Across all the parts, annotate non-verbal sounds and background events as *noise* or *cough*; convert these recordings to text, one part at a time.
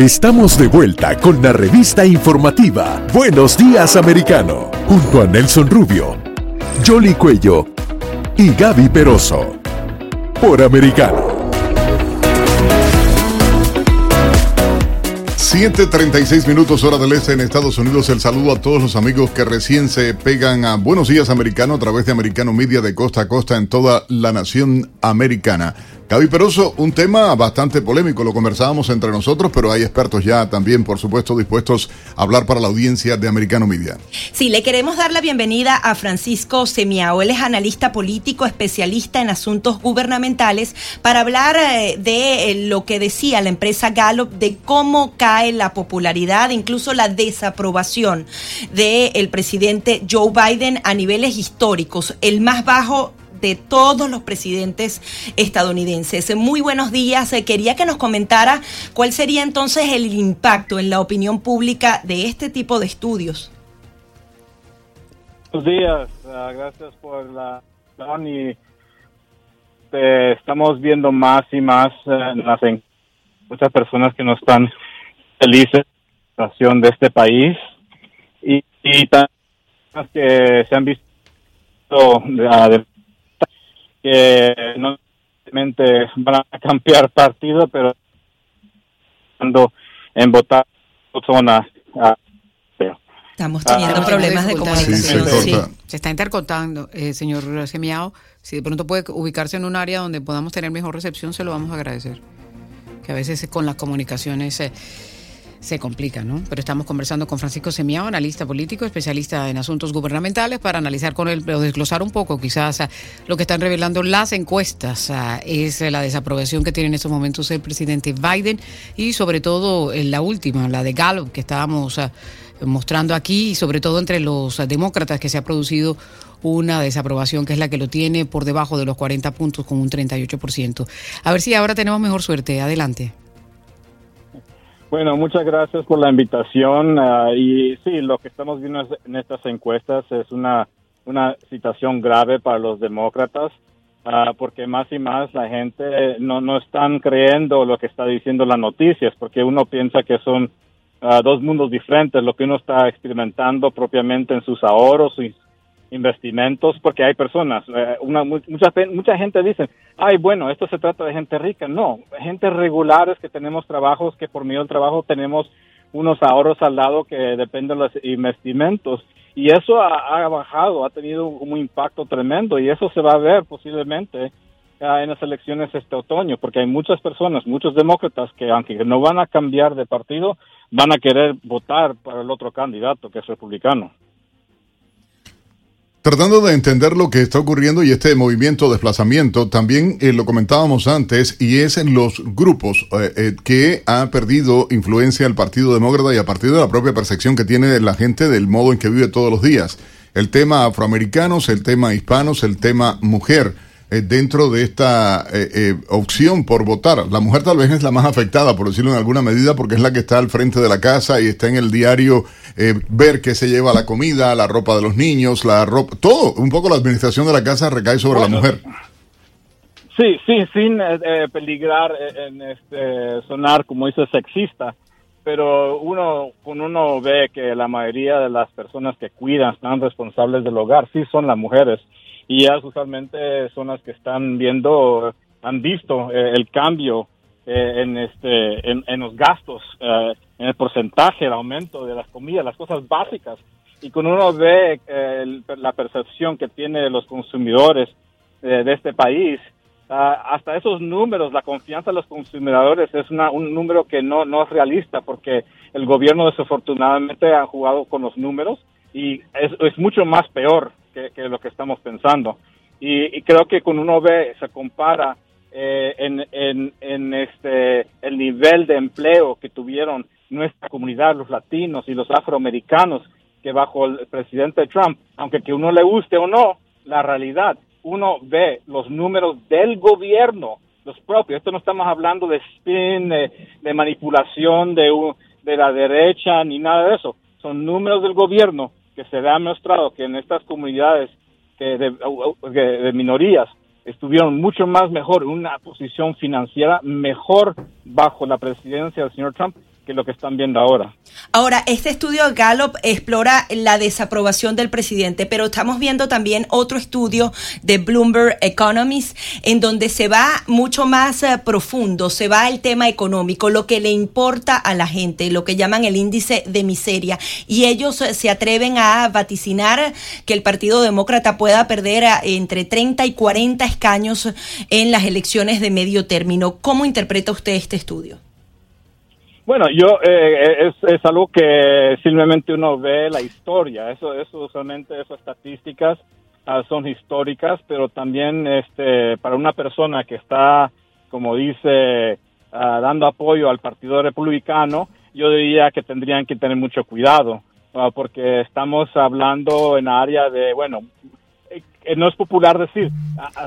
Estamos de vuelta con la revista informativa Buenos Días Americano, junto a Nelson Rubio, Jolly Cuello y Gaby Peroso, por Americano. 7:36 minutos hora del este en Estados Unidos. El saludo a todos los amigos que recién se pegan a Buenos Días Americano a través de Americano Media de costa a costa en toda la nación americana. Gaby Peroso, un tema bastante polémico, lo conversábamos entre nosotros, pero hay expertos ya también, por supuesto, dispuestos a hablar para la audiencia de Americano Media. Sí, le queremos dar la bienvenida a Francisco Semiao. Él es analista político, especialista en asuntos gubernamentales, para hablar eh, de eh, lo que decía la empresa Gallup, de cómo cae la popularidad, incluso la desaprobación del presidente Joe Biden a niveles históricos, el más bajo de todos los presidentes estadounidenses. Muy buenos días. Quería que nos comentara cuál sería entonces el impacto en la opinión pública de este tipo de estudios. Buenos días. Ah, gracias por la y eh, estamos viendo más y más eh, muchas personas que no están felices la situación de este país y, y que se han visto de, que no necesariamente van a cambiar partido, pero en votar zona. Estamos teniendo problemas de comunicación. Sí, se, está intercortando, eh, señor Semiao. Si de pronto puede ubicarse en un área donde podamos tener mejor recepción, se lo vamos a agradecer. Que a veces con las comunicaciones... Eh, se complica, ¿no? Pero estamos conversando con Francisco Semiao, analista político, especialista en asuntos gubernamentales, para analizar con él, o desglosar un poco quizás lo que están revelando las encuestas, es la desaprobación que tiene en estos momentos el presidente Biden y sobre todo la última, la de Gallup, que estábamos mostrando aquí y sobre todo entre los demócratas que se ha producido una desaprobación que es la que lo tiene por debajo de los 40 puntos con un 38%. A ver si ahora tenemos mejor suerte. Adelante. Bueno, muchas gracias por la invitación. Ah, y sí, lo que estamos viendo en estas encuestas es una, una situación grave para los demócratas, uh, porque más y más la gente no, no están creyendo lo que está diciendo las noticias, porque uno piensa que son ah, dos mundos diferentes, lo que uno está experimentando propiamente en sus ahorros, y investimentos porque hay personas, eh, una, mucha, mucha gente dice, ay, bueno, esto se trata de gente rica. No, gente regulares que tenemos trabajos, que por medio del trabajo tenemos unos ahorros al lado que dependen de los investimentos. Y eso ha, bajado, ha tenido un impacto tremendo y eso se va a ver posiblemente eh, en las elecciones este otoño, porque hay muchas personas, muchos demócratas que aunque no van a cambiar de partido, van a querer votar para el otro candidato que es republicano. Tratando de entender lo que está ocurriendo y este movimiento de desplazamiento, también eh, lo comentábamos antes, y es en los grupos eh, eh, que ha perdido influencia el Partido Demócrata y a partir de la propia percepción que tiene la gente del modo en que vive todos los días. El tema afroamericanos, el tema hispanos, el tema mujer. Eh, dentro de esta eh, eh, opción por votar. La mujer tal vez es la más afectada, por decirlo en alguna medida, porque es la que está al frente de la casa y está en el diario ver qué se lleva la comida, la ropa de los niños, la ropa, todo, un poco la administración de la casa recae sobre la mujer. Sí, sí, sin peligrar en este sonar como dice sexista, pero uno uno ve que la mayoría de las personas que cuidan, están responsables del hogar, sí son las mujeres y ellas usualmente son las que están viendo, han visto eh, el cambio eh, en este en, los gastos, eh, en el porcentaje, el aumento de las comidas, las cosas básicas. Y cuando uno ve la percepción que tienen los consumidores de este país, ah, hasta esos números, la confianza de los consumidores es un número que no, no es realista porque el gobierno desafortunadamente ha jugado con los números y es mucho más peor que, lo que estamos pensando. Y, creo que cuando uno ve, se compara eh, en, en, este, el nivel de empleo que tuvieron nuestra comunidad, los latinos y los afroamericanos, que bajo el presidente Trump, aunque que uno le guste o no, la realidad, uno ve los números del gobierno, los propios, esto no estamos hablando de spin, de, manipulación de, de la derecha, ni nada de eso, son números del gobierno que se ha mostrado que en estas comunidades de, minorías estuvieron mucho más mejor, una posición financiera mejor bajo la presidencia del señor Trump lo que están viendo ahora. Ahora, este estudio Gallup explora la desaprobación del presidente, pero estamos viendo también otro estudio de Bloomberg Economics en donde se va mucho más eh, profundo, se va al tema económico, lo que le importa a la gente, lo que llaman el índice de miseria, y ellos eh, se atreven a vaticinar que el Partido Demócrata pueda perder eh, entre 30 y 40 escaños en las elecciones de medio término. ¿Cómo interpreta usted este estudio? Bueno, yo eh, es, es, algo que simplemente uno ve la historia. Eso, eso usualmente esas estadísticas uh, son históricas, pero también este para una persona que está, como dice, uh, dando apoyo al Partido Republicano, yo diría que tendrían que tener mucho cuidado, uh, porque estamos hablando en área de, bueno, eh, no es popular decir,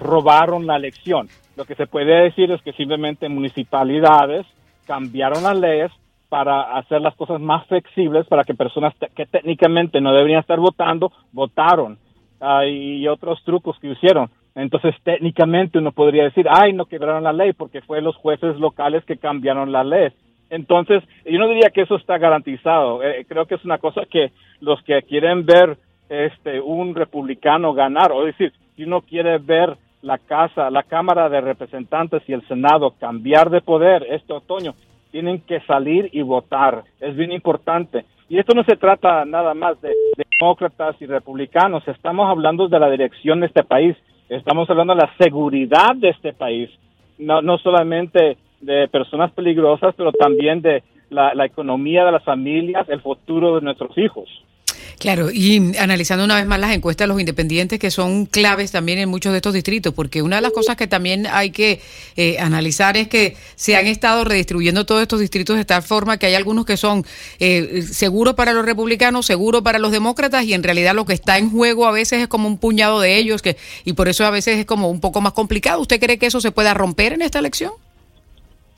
robaron la elección. Lo que se puede decir es que simplemente municipalidades cambiaron las leyes para hacer las cosas más flexibles para que personas que técnicamente no deberían estar votando, votaron. Uh, y otros trucos que hicieron. Entonces, técnicamente uno podría decir, ay, no quebraron la ley porque fue los jueces locales que cambiaron la ley. Entonces, yo no diría que eso está garantizado. Eh, creo que es una cosa que los que quieren ver este un republicano ganar, o decir, si uno quiere ver la casa, la Cámara de Representantes y el Senado cambiar de poder este otoño, tienen que salir y votar. Es bien importante. Y esto no se trata nada más de, demócratas y republicanos, estamos hablando de la dirección de este país, estamos hablando de la seguridad de este país, no, no solamente de personas peligrosas, pero también de la economía de las familias, el futuro de nuestros hijos. Claro, y analizando una vez más las encuestas de los independientes que son claves también en muchos de estos distritos, porque una de las cosas que también hay que eh, analizar es que se han estado redistribuyendo todos estos distritos de tal forma que hay algunos que son eh, seguros para los republicanos, seguros para los demócratas, y en realidad lo que está en juego a veces es como un puñado de ellos, que y por eso a veces es como un poco más complicado. ¿Usted cree que eso se pueda romper en esta elección?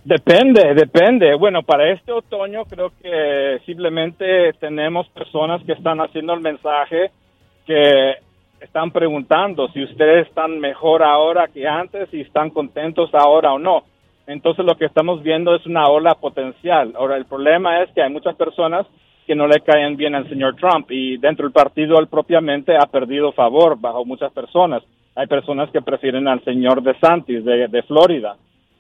Depende, depende. Bueno, para este otoño creo que simplemente tenemos personas que están haciendo el mensaje que están preguntando si ustedes están mejor ahora que antes, si están contentos ahora o no. Entonces lo que estamos viendo es una ola potencial. Ahora el problema es que hay muchas personas que no le caen bien al señor Trump y dentro del partido él propiamente ha perdido favor bajo muchas personas. Hay personas que prefieren al señor DeSantis de, Florida.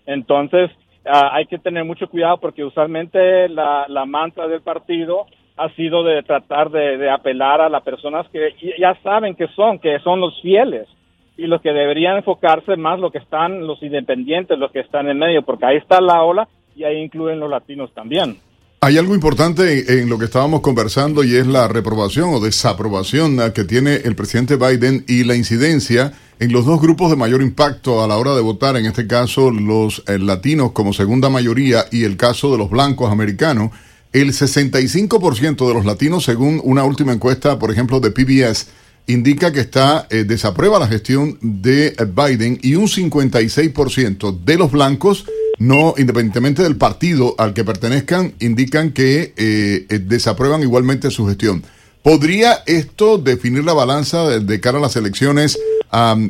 Entonces, hay que tener mucho cuidado porque usualmente la, la mantra del partido ha sido de tratar de, apelar a las personas que ya saben que son, que son los fieles y los que deberían enfocarse más lo que están los independientes, los que están en medio, porque ahí está la ola y ahí incluyen los latinos también. Hay algo importante en lo que estábamos conversando y es la reprobación o desaprobación que tiene el presidente Biden y la incidencia en los dos grupos de mayor impacto a la hora de votar, en este caso los eh, latinos como segunda mayoría y el caso de los blancos americanos, el 65% de los latinos, según una última encuesta, por ejemplo, de PBS, indica que está eh, desaprueba la gestión de Biden y un 56% de los blancos, no independientemente del partido al que pertenezcan, indican que eh, desaprueban igualmente su gestión. ¿Podría esto definir la balanza de cara a las elecciones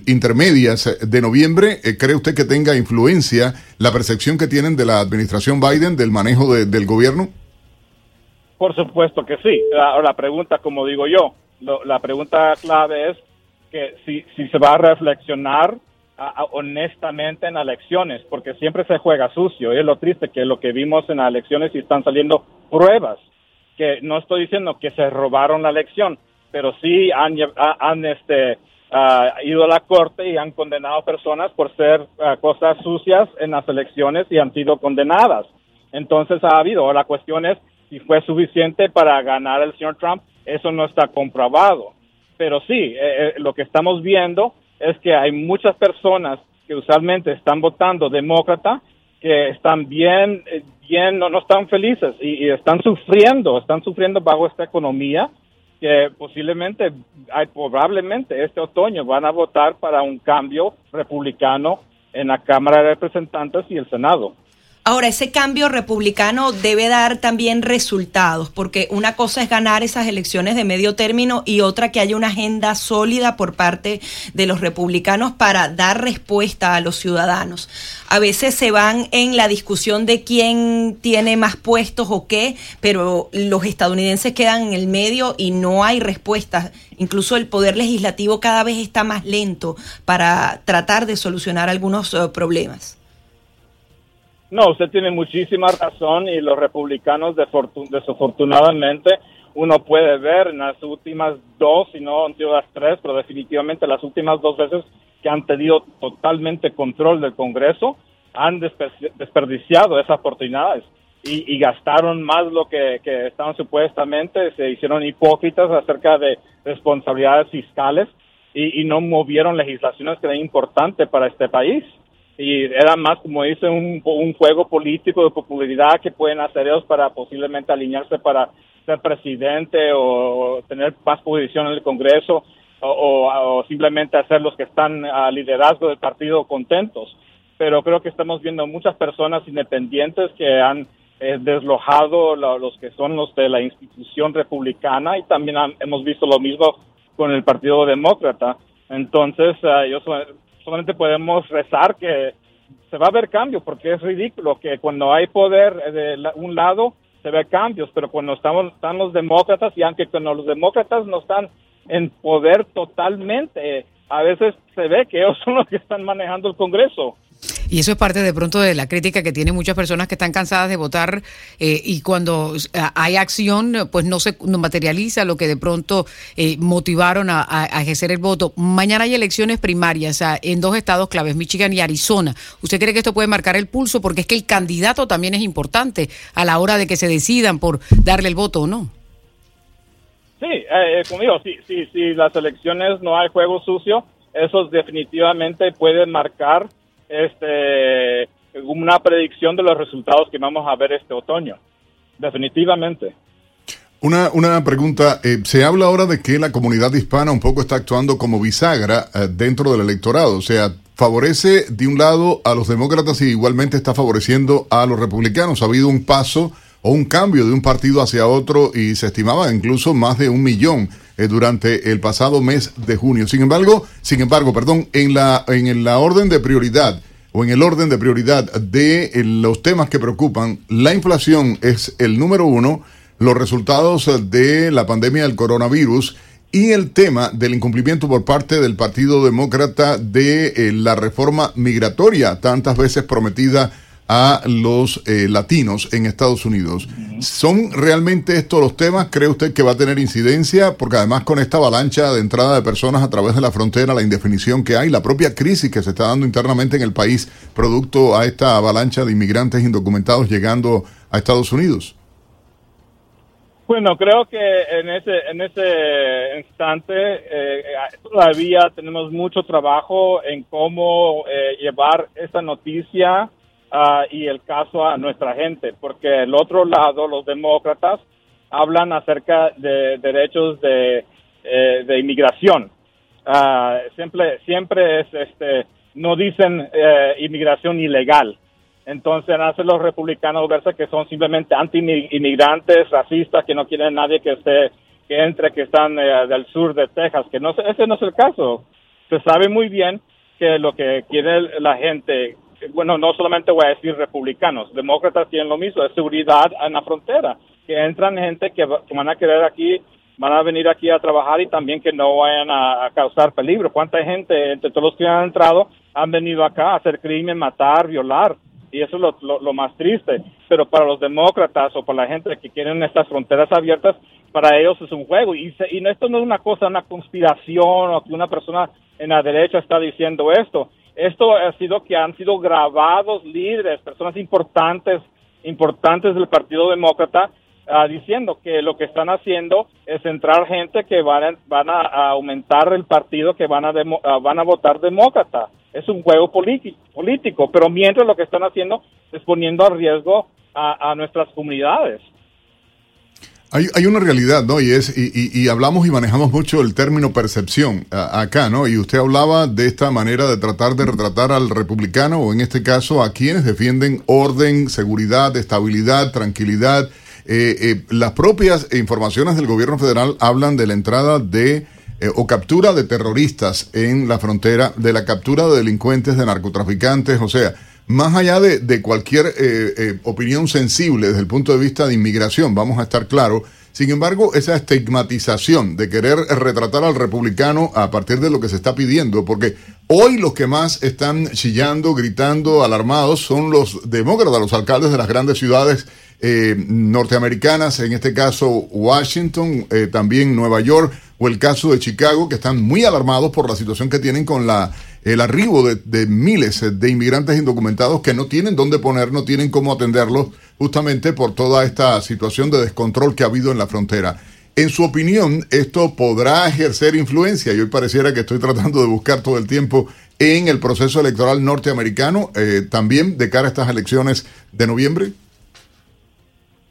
intermedias de noviembre, eh, ¿cree usted que tenga influencia la percepción que tienen de la administración Biden del manejo del gobierno? Por supuesto que sí. La, la pregunta, como digo yo, la pregunta clave es que si, si se va a reflexionar honestamente en elecciones, porque siempre se juega sucio. Y es lo triste que lo que vimos en las elecciones y están saliendo pruebas, que no estoy diciendo que se robaron la elección, pero sí han, han este, ha ido a la corte y han condenado personas por ser ah, cosas sucias en las elecciones y han sido condenadas. Entonces ha habido, la cuestión es si fue suficiente para ganar el señor Trump, eso no está comprobado. Pero sí, eh, eh, lo que estamos viendo es que hay muchas personas que usualmente están votando demócrata que están bien, eh, bien, no, no están felices y, están sufriendo, están sufriendo bajo esta economía que posiblemente, hay, probablemente este otoño van a votar para un cambio republicano en la Cámara de Representantes y el Senado. Ahora, ese cambio republicano debe dar también resultados, porque una cosa es ganar esas elecciones de medio término y otra que haya una agenda sólida por parte de los republicanos para dar respuesta a los ciudadanos. A veces se van en la discusión de quién tiene más puestos o qué, pero los estadounidenses quedan en el medio y no hay respuestas. Incluso el poder legislativo cada vez está más lento para tratar de solucionar algunos eh, problemas. No, usted tiene muchísima razón y los republicanos desafortunadamente uno puede ver en las últimas dos, si no en las tres, pero definitivamente las últimas dos veces que han tenido totalmente control del Congreso, han desperdiciado esas oportunidades y, gastaron más lo que, estaban supuestamente, se hicieron hipócritas acerca de responsabilidades fiscales y, y no movieron legislaciones que eran importantes para este país y era más, como dice, un, un juego político de popularidad que pueden hacer ellos para posiblemente alinearse para ser presidente o, tener más posición en el Congreso o, simplemente hacer los que están a liderazgo del partido contentos. Pero creo que estamos viendo muchas personas independientes que han eh, deslojado los que son los de la institución republicana y también hemos visto lo mismo con el Partido Demócrata. Entonces, uh, yo solamente podemos rezar que se va a ver cambios, porque es ridículo que cuando hay poder de un lado se ve cambios, pero cuando estamos, están los demócratas, y aunque cuando los demócratas no están en poder totalmente, a veces se ve que ellos son los que están manejando el Congreso. Y eso es parte de pronto de la crítica que tienen muchas personas que están cansadas de votar eh, y cuando hay acción, pues no se materializa lo que de pronto eh, motivaron a, ejercer el voto. Mañana hay elecciones primarias en dos estados claves, Michigan y Arizona. ¿Usted cree que esto puede marcar el pulso? Porque es que el candidato también es importante a la hora de que se decidan por darle el voto o no. Sí, eh, conmigo, sí, sí, sí, las elecciones no hay juego sucio, eso definitivamente puede marcar este, una predicción de los resultados que vamos a ver este otoño. Definitivamente. Una, una pregunta, eh, se habla ahora de que la comunidad hispana un poco está actuando como bisagra eh, dentro del electorado, o sea, favorece de un lado a los demócratas y igualmente está favoreciendo a los republicanos. Ha habido un paso o un cambio de un partido hacia otro y se estimaba incluso más de un millón eh, durante el pasado mes de junio. Sin embargo, sin embargo, perdón, en la, en la orden de prioridad o en el orden de prioridad de eh, los temas que preocupan, la inflación es el número uno, los resultados de la pandemia del coronavirus y el tema del incumplimiento por parte del Partido Demócrata de eh, la reforma migratoria, tantas veces prometida a los eh, latinos en Estados Unidos. ¿Son realmente estos los temas? ¿Cree usted que va a tener incidencia? Porque además con esta avalancha de entrada de personas a través de la frontera, la indefinición que hay, la propia crisis que se está dando internamente en el país, producto a esta avalancha de inmigrantes indocumentados llegando a Estados Unidos. Bueno, creo que en ese en ese instante eh, todavía tenemos mucho trabajo en cómo eh, llevar esa noticia Ah, y el caso a nuestra gente, porque el otro lado, los demócratas, hablan acerca de derechos de, eh, de inmigración. Uh, siempre, siempre es, este, no dicen eh, inmigración ilegal. Entonces hacen los republicanos verse que son simplemente anti-inmigrantes, racistas, que no quieren nadie que esté, que entre, que están eh, del sur de Texas, que no, ese no es el caso. Se sabe muy bien que lo que quiere la gente bueno, no solamente voy a decir republicanos, demócratas tienen lo mismo, es seguridad en la frontera, que entran gente que, van a querer aquí, van a venir aquí a trabajar y también que no vayan a, causar peligro. ¿Cuánta gente, entre todos los que han entrado, han venido acá a hacer crimen, matar, violar? Y eso es lo, más triste. Pero para los demócratas o para la gente que quieren estas fronteras abiertas, para ellos es un juego. Y, y esto no es una cosa, una conspiración o que una persona en la derecha está diciendo esto esto ha sido que han sido grabados líderes, personas importantes, importantes del Partido Demócrata, ah, diciendo que lo que están haciendo es entrar gente que van a, van a, aumentar el partido, que van a, ah, van a votar demócrata. Es un juego político, pero mientras lo que están haciendo es poniendo a riesgo a, nuestras comunidades. Hay, hay una realidad, ¿no? Y es y, y, hablamos y manejamos mucho el término percepción acá, ¿no? Y usted hablaba de esta manera de tratar de retratar al republicano o en este caso a quienes defienden orden, seguridad, estabilidad, tranquilidad. Eh, eh, las propias informaciones del gobierno federal hablan de la entrada de eh, o captura de terroristas en la frontera, de la captura de delincuentes, de narcotraficantes, o sea, más allá de, cualquier eh, eh, opinión sensible desde el punto de vista de inmigración, vamos a estar claros, sin embargo, esa estigmatización de querer retratar al republicano a partir de lo que se está pidiendo, porque hoy los que más están chillando, gritando, alarmados son los demócratas, los alcaldes de las grandes ciudades eh, norteamericanas, en este caso Washington, también Nueva York, o el caso de Chicago, que están muy alarmados por la situación que tienen con la el arribo de, miles de inmigrantes indocumentados que no tienen dónde poner, no tienen cómo atenderlos, justamente por toda esta situación de descontrol que ha habido en la frontera. En su opinión, ¿esto podrá ejercer influencia? Y hoy pareciera que estoy tratando de buscar todo el tiempo en el proceso electoral norteamericano, eh, también de cara a estas elecciones de noviembre.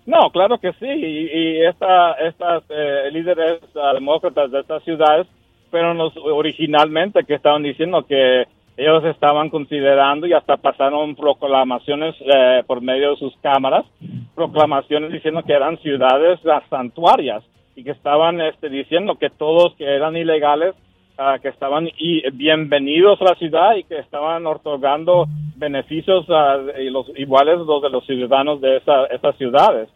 No, claro que sí. Y, estas eh, líderes demócratas de estas ciudades fueron los originalmente que estaban diciendo que ellos estaban considerando y hasta pasaron proclamaciones eh, por medio de sus cámaras, proclamaciones diciendo que eran ciudades las santuarias y que estaban este, diciendo que todos que eran ilegales, ah, que estaban y bienvenidos a la ciudad y que estaban otorgando beneficios y los, iguales los de los ciudadanos de esa, esas ciudades.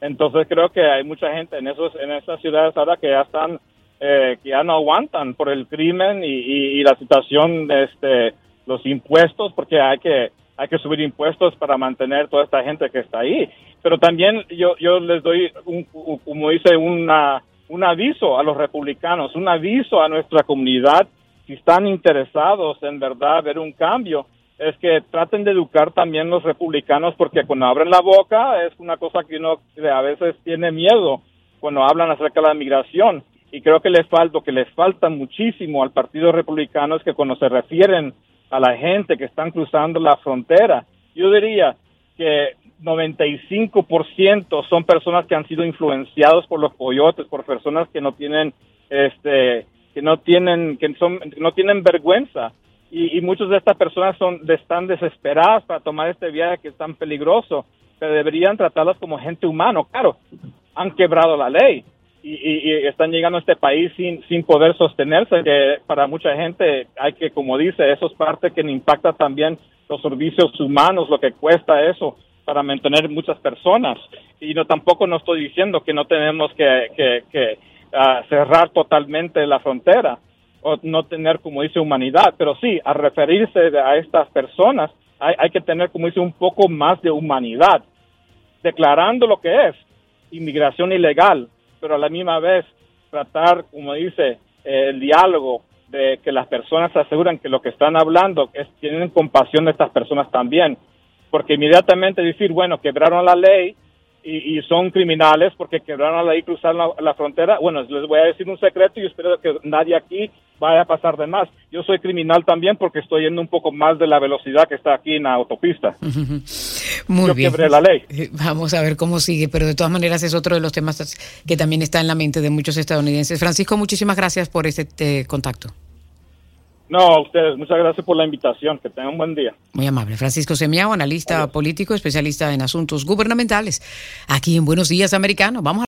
Entonces creo que hay mucha gente en esos en esas ciudades ahora que ya están eh, que ya no aguantan por el crimen y, la situación este, los impuestos, porque hay que, hay que subir impuestos para mantener toda esta gente que está ahí. Pero también yo, yo les doy, un, como dice, una, un aviso a los republicanos, un aviso a nuestra comunidad, si están interesados en verdad ver un cambio, es que traten de educar también los republicanos, porque cuando abren la boca es una cosa que uno a veces tiene miedo cuando hablan acerca de la migración y creo que les falta, que les falta muchísimo al Partido Republicano es que cuando se refieren a la gente que están cruzando la frontera, yo diría que 95% son personas que han sido influenciados por los coyotes, por personas que no tienen, este, que no tienen, que son, no tienen vergüenza. Y, y muchas de estas personas son, están desesperadas para tomar este viaje que es tan peligroso, pero deberían tratarlas como gente humana. Claro, han quebrado la ley, y, están llegando a este país sin, sin poder sostenerse, que para mucha gente hay que, como dice, eso es parte que impacta también los servicios humanos, lo que cuesta eso para mantener muchas personas. Y no tampoco no estoy diciendo que no tenemos que, que, ah, cerrar totalmente la frontera o no tener, como dice, humanidad, pero sí, a referirse a estas personas hay, hay que tener, como dice, un poco más de humanidad, declarando lo que es inmigración ilegal, pero a la misma vez tratar, como dice, el diálogo de que las personas se aseguran que lo que están hablando es tienen compasión de estas personas también, porque inmediatamente decir, bueno, quebraron la ley, y, son criminales porque quebraron la ley cruzar la, la, frontera. Bueno, les voy a decir un secreto y espero que nadie aquí vaya a pasar de más. Yo soy criminal también porque estoy yendo un poco más de la velocidad que está aquí en la autopista. *laughs* Muy Yo bien. quebré la ley. Eh, vamos a ver cómo sigue, pero de todas maneras es otro de los temas que también está en la mente de muchos estadounidenses. Francisco, muchísimas gracias por este contacto. No, a ustedes. Muchas gracias por la invitación. Que tengan un buen día. Muy amable. Francisco Semiao, analista político, especialista en asuntos gubernamentales, aquí en Buenos Días Americano. Vamos a